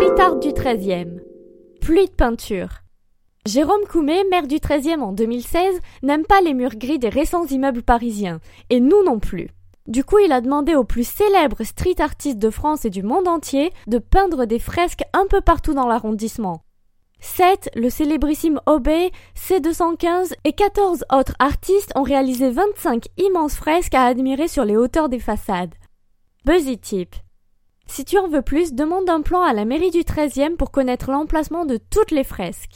Street art du 13e. Pluie de peinture. Jérôme Coumet, maire du 13e en 2016, n'aime pas les murs gris des récents immeubles parisiens, et nous non plus. Du coup, il a demandé aux plus célèbres street artistes de France et du monde entier de peindre des fresques un peu partout dans l'arrondissement. 7, le célébrissime Obey, C215 et 14 autres artistes ont réalisé 25 immenses fresques à admirer sur les hauteurs des façades. Buzzy Tip. Si tu en veux plus, demande un plan à la mairie du 13e pour connaître l'emplacement de toutes les fresques.